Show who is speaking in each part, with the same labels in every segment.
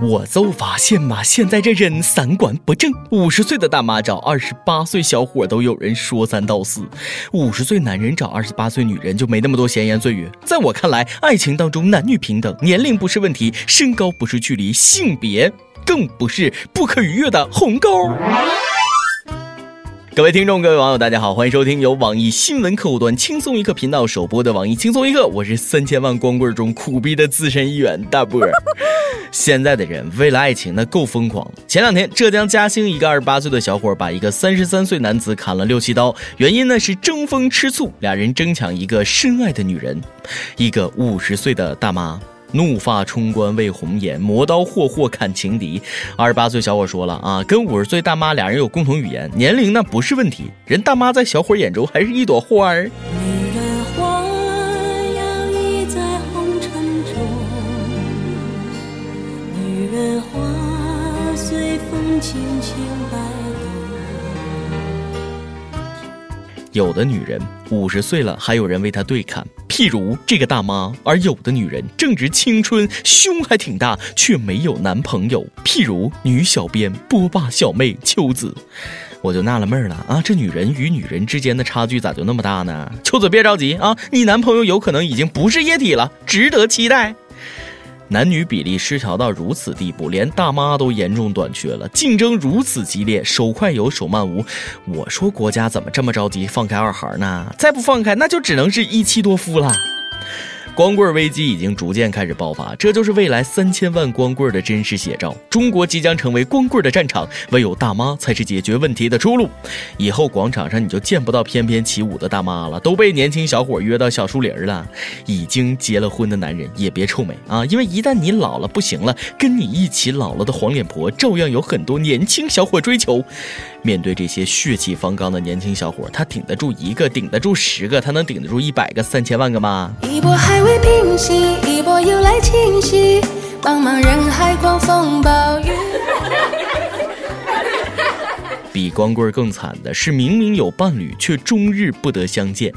Speaker 1: 我就发现嘛，现在这人三观不正。五十岁的大妈找二十八岁小伙都有人说三道四，五十岁男人找二十八岁女人就没那么多闲言碎语。在我看来，爱情当中男女平等，年龄不是问题，身高不是距离，性别更不是不可逾越的鸿沟。各位听众，各位网友，大家好，欢迎收听由网易新闻客户端轻松一刻频道首播的网易轻松一刻，我是三千万光棍中苦逼的资深一员大波。现在的人为了爱情那够疯狂。前两天，浙江嘉兴一个二十八岁的小伙把一个三十三岁男子砍了六七刀，原因呢是争风吃醋，俩人争抢一个深爱的女人。一个五十岁的大妈。怒发冲冠为红颜，磨刀霍霍砍情敌。二十八岁小伙说了啊，跟五十岁大妈俩人有共同语言，年龄那不是问题。人大妈在小伙眼中还是一朵花儿。有的女人五十岁了，还有人为她对砍。譬如这个大妈，而有的女人正值青春，胸还挺大，却没有男朋友。譬如女小编波霸小妹秋子，我就纳了闷了啊，这女人与女人之间的差距咋就那么大呢？秋子别着急啊，你男朋友有可能已经不是液体了，值得期待。男女比例失调到如此地步，连大妈都严重短缺了，竞争如此激烈，手快有手慢无。我说国家怎么这么着急放开二孩呢？再不放开，那就只能是一妻多夫了。光棍危机已经逐渐开始爆发，这就是未来三千万光棍的真实写照。中国即将成为光棍的战场，唯有大妈才是解决问题的出路。以后广场上你就见不到翩翩起舞的大妈了，都被年轻小伙约到小树林了。已经结了婚的男人也别臭美啊，因为一旦你老了不行了，跟你一起老了的黄脸婆照样有很多年轻小伙追求。面对这些血气方刚的年轻小伙，他顶得住一个，顶得住十个，他能顶得住一百个、三千万个吗？一波还未平息，一波又来侵袭，茫茫人海，狂风暴雨。光棍更惨的是，明明有伴侣，却终日不得相见。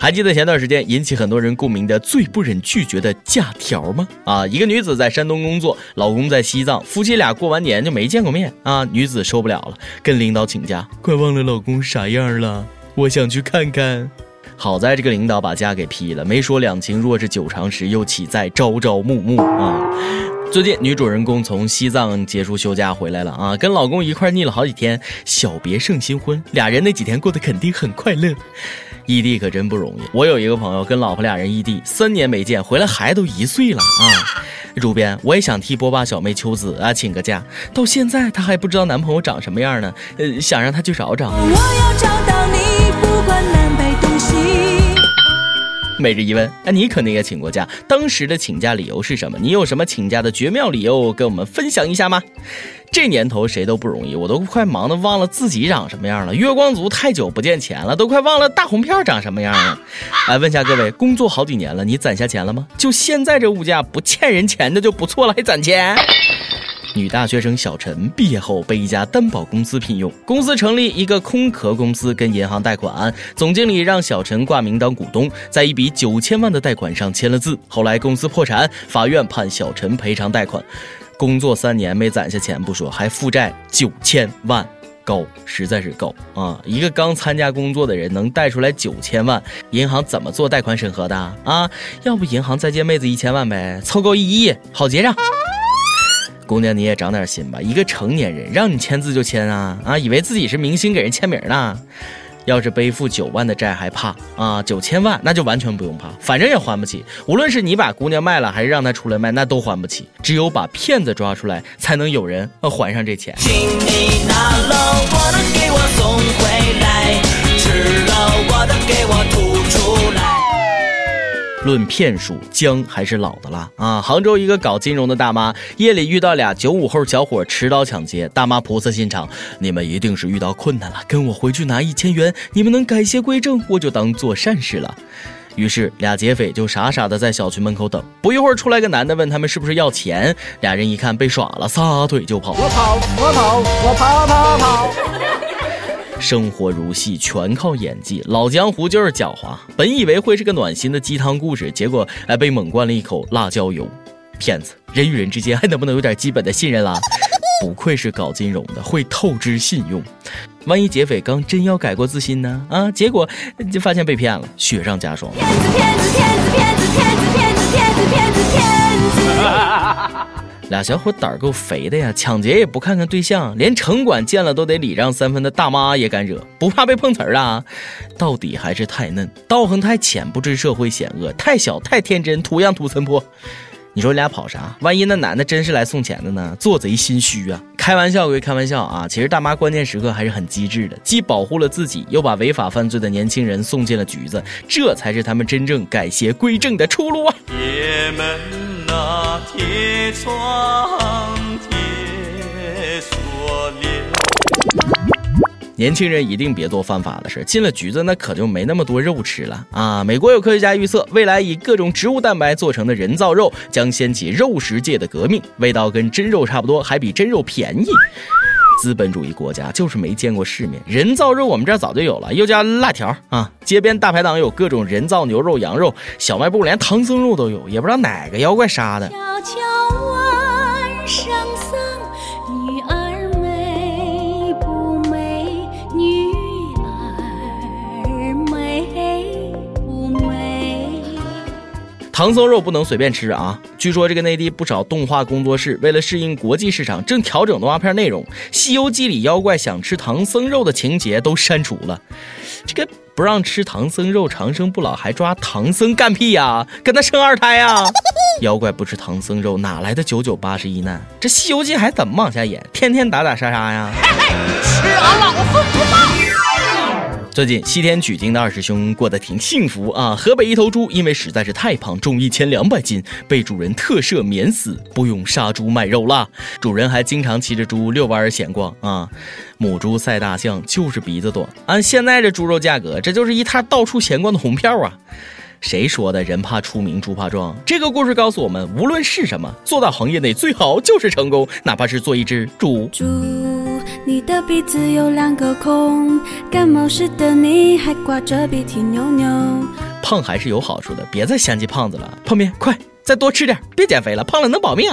Speaker 1: 还记得前段时间引起很多人共鸣的最不忍拒绝的假条吗？啊，一个女子在山东工作，老公在西藏，夫妻俩过完年就没见过面啊。女子受不了了，跟领导请假，快忘了老公啥样了，我想去看看。好在这个领导把假给批了，没说两情若是久长时，又岂在朝朝暮暮啊。最近女主人公从西藏结束休假回来了啊，跟老公一块腻了好几天，小别胜新婚，俩人那几天过得肯定很快乐。异地可真不容易，我有一个朋友跟老婆俩人异地三年没见，回来孩子都一岁了啊。主编，我也想替波霸小妹秋子啊请个假，到现在她还不知道男朋友长什么样呢，呃，想让她去找找。我要找到你，不管南。每日一问，那你肯定也请过假，当时的请假理由是什么？你有什么请假的绝妙理由跟我们分享一下吗？这年头谁都不容易，我都快忙得忘了自己长什么样了。月光族太久不见钱了，都快忘了大红票长什么样了。来问下各位，工作好几年了，你攒下钱了吗？就现在这物价，不欠人钱的就不错了，还攒钱？女大学生小陈毕业后被一家担保公司聘用，公司成立一个空壳公司跟银行贷款，总经理让小陈挂名当股东，在一笔九千万的贷款上签了字。后来公司破产，法院判小陈赔偿贷款。工作三年没攒下钱不说，还负债九千万，高，实在是高啊！一个刚参加工作的人能贷出来九千万，银行怎么做贷款审核的啊？要不银行再借妹子一千万呗，凑够一亿好结账。姑娘，你也长点心吧！一个成年人让你签字就签啊啊！以为自己是明星给人签名呢？要是背负九万的债还怕啊？九千万那就完全不用怕，反正也还不起。无论是你把姑娘卖了，还是让她出来卖，那都还不起。只有把骗子抓出来，才能有人还上这钱。请你拿论骗术，姜还是老的辣啊！杭州一个搞金融的大妈，夜里遇到俩九五后小伙持刀抢劫，大妈菩萨心肠，你们一定是遇到困难了，跟我回去拿一千元，你们能改邪归正，我就当做善事了。于是俩劫匪就傻傻的在小区门口等，不一会儿出来个男的问他们是不是要钱，俩人一看被耍了，撒腿就跑。我跑，我跑，我跑跑跑。生活如戏，全靠演技。老江湖就是狡猾。本以为会是个暖心的鸡汤故事，结果哎被猛灌了一口辣椒油。骗子，人与人之间还能不能有点基本的信任啦？不愧是搞金融的，会透支信用。万一劫匪刚真要改过自新呢？啊，结果就发现被骗了，雪上加霜。骗子骗子骗子骗子俩小伙胆儿够肥的呀，抢劫也不看看对象，连城管见了都得礼让三分的大妈也敢惹，不怕被碰瓷儿啊？到底还是太嫩，道行太浅，不知社会险恶；太小太天真，土样土森坡。你说俩跑啥？万一那男的真是来送钱的呢？做贼心虚啊！开玩笑归开玩笑啊，其实大妈关键时刻还是很机智的，既保护了自己，又把违法犯罪的年轻人送进了局子，这才是他们真正改邪归正的出路啊！铁门啊，铁窗，铁锁链。年轻人一定别做犯法的事，进了局子那可就没那么多肉吃了啊！美国有科学家预测，未来以各种植物蛋白做成的人造肉将掀起肉食界的革命，味道跟真肉差不多，还比真肉便宜。资本主义国家就是没见过世面，人造肉我们这儿早就有了，又叫辣条啊！街边大排档有各种人造牛肉、羊肉，小卖部连唐僧肉都有，也不知道哪个妖怪杀的。唐僧肉不能随便吃啊！据说这个内地不少动画工作室为了适应国际市场，正调整动画片内容，《西游记》里妖怪想吃唐僧肉的情节都删除了。这个不让吃唐僧肉长生不老，还抓唐僧干屁呀？跟他生二胎呀？妖怪不吃唐僧肉，哪来的九九八十一难？这《西游记》还怎么往下演？天天打打杀杀呀？嘿嘿吃俺老孙不放！最近西天取经的二师兄过得挺幸福啊！河北一头猪因为实在是太胖，重一千两百斤，被主人特赦免死，不用杀猪卖肉了。主人还经常骑着猪遛弯闲逛啊。母猪赛大象就是鼻子短，按现在这猪肉价格，这就是一沓到处闲逛的红票啊！谁说的人怕出名猪怕壮？这个故事告诉我们，无论是什么，做到行业内最好就是成功，哪怕是做一只猪。猪。你的鼻子有两个孔，感冒时的你还挂着鼻涕扭扭。胖还是有好处的，别再嫌弃胖子了。泡面，快再多吃点，别减肥了，胖了能保命。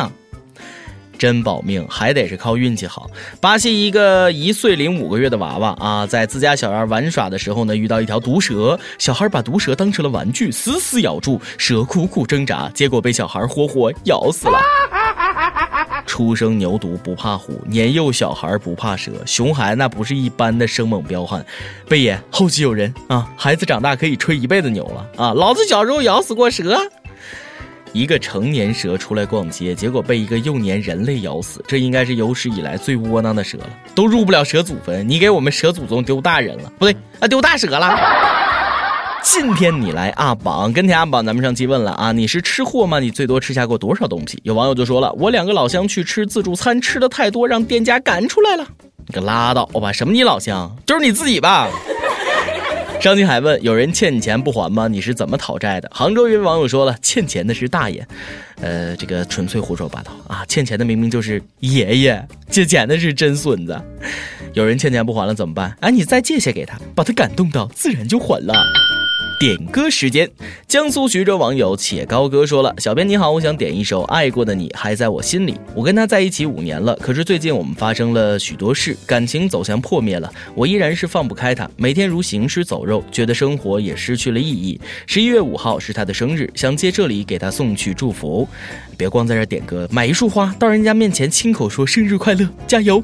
Speaker 1: 真保命还得是靠运气好。巴西一个一岁零五个月的娃娃啊，在自家小院玩耍的时候呢，遇到一条毒蛇，小孩把毒蛇当成了玩具，死死咬住，蛇苦苦挣扎，结果被小孩活活咬死了。初生牛犊不怕虎，年幼小孩不怕蛇。熊孩那不是一般的生猛彪悍。贝爷后继有人啊，孩子长大可以吹一辈子牛了啊！老子小时候咬死过蛇，一个成年蛇出来逛街，结果被一个幼年人类咬死，这应该是有史以来最窝囊的蛇了，都入不了蛇祖坟。你给我们蛇祖宗丢大人了，不对啊，丢大蛇了。今天你来阿榜跟帖阿榜，咱们上期问了啊，你是吃货吗？你最多吃下过多少东西？有网友就说了，我两个老乡去吃自助餐，吃的太多，让店家赶出来了。你可拉倒吧，什么你老乡，就是你自己吧。张金海问有人欠你钱不还吗？你是怎么讨债的？杭州一位网友说了，欠钱的是大爷，呃，这个纯粹胡说八道啊，欠钱的明明就是爷爷，借钱的是真孙子。有人欠钱不还了怎么办？哎，你再借些给他，把他感动到，自然就还了。点歌时间，江苏徐州网友且高哥说了：“小编你好，我想点一首《爱过的你还在我心里》。我跟他在一起五年了，可是最近我们发生了许多事，感情走向破灭了。我依然是放不开他，每天如行尸走肉，觉得生活也失去了意义。十一月五号是他的生日，想借这里给他送去祝福。别光在这点歌，买一束花到人家面前亲口说生日快乐，加油。”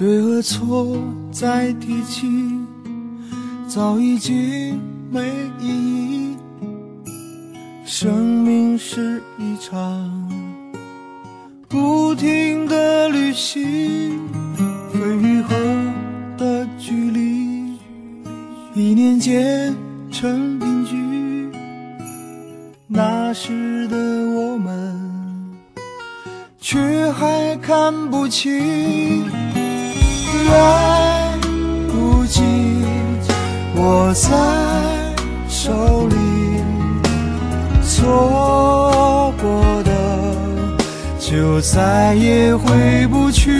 Speaker 2: 对和错再提起，早已经没意义。生命是一场不停的旅行，分与合的距离，一念间成定局。那时的我们，却还看不清，来不及握在手里。错过的，就再也回不去。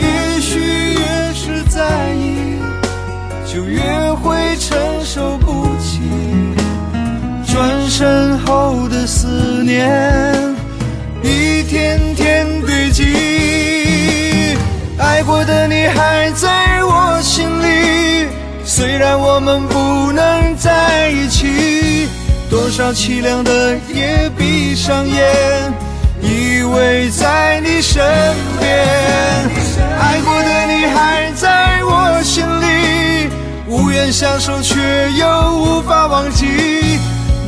Speaker 2: 也许越是在意，就越会承受不起。转身后的思念，我们不能在一起。多少凄凉的夜，闭上眼，依偎在你身边。爱过的你还在我心里，无缘相守却又无法忘记。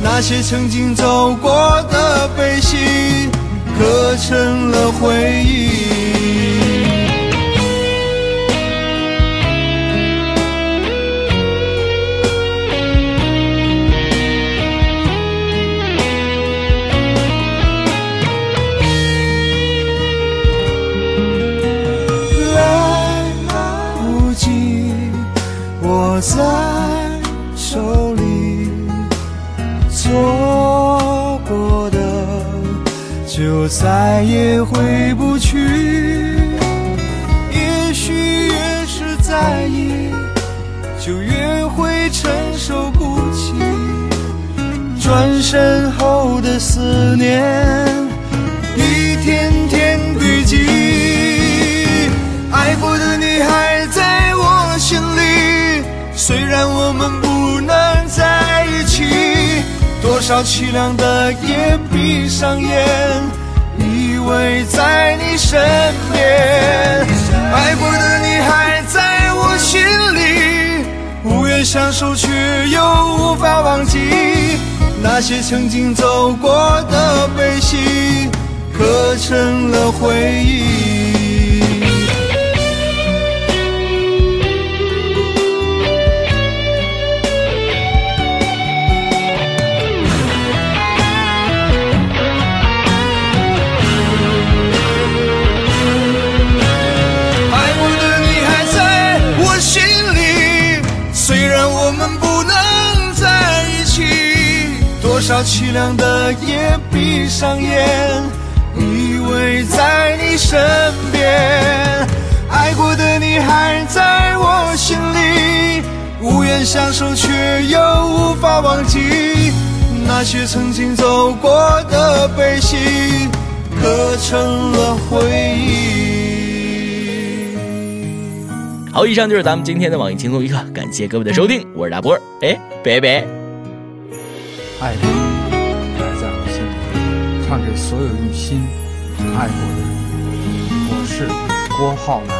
Speaker 2: 那些曾经走过的悲喜，刻成了回忆。我再也回不去。也许越是在意，就越会承受不起。转身后的思念，一天天堆积。爱过的你还在我心里。虽然我们不能在一起，多少凄凉的夜，闭上眼，会在你身边。爱过的你还在我心里，无缘相守却又无法忘记。那些曾经走过的悲喜，刻成了回忆。凄凉的夜，闭上眼，依偎在你身边。爱过的你还在我心里，无缘相守却又无法忘记。那些曾经走过的悲喜，刻成了回忆。
Speaker 1: 好，以上就是咱们今天的网易轻松一刻，感谢各位的收听，我是大波儿，哎，拜拜。
Speaker 3: 爱的埋在我心里，唱给所有用心爱过的人。我是郭浩南。